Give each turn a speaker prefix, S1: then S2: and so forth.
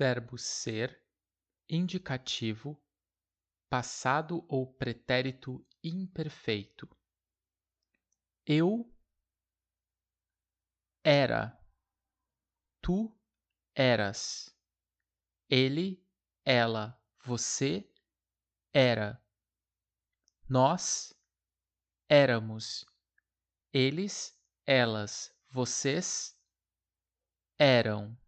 S1: verbo ser, indicativo, passado ou pretérito imperfeito. Eu era, tu eras, ele, ela, você era, nós éramos, eles, elas, vocês eram.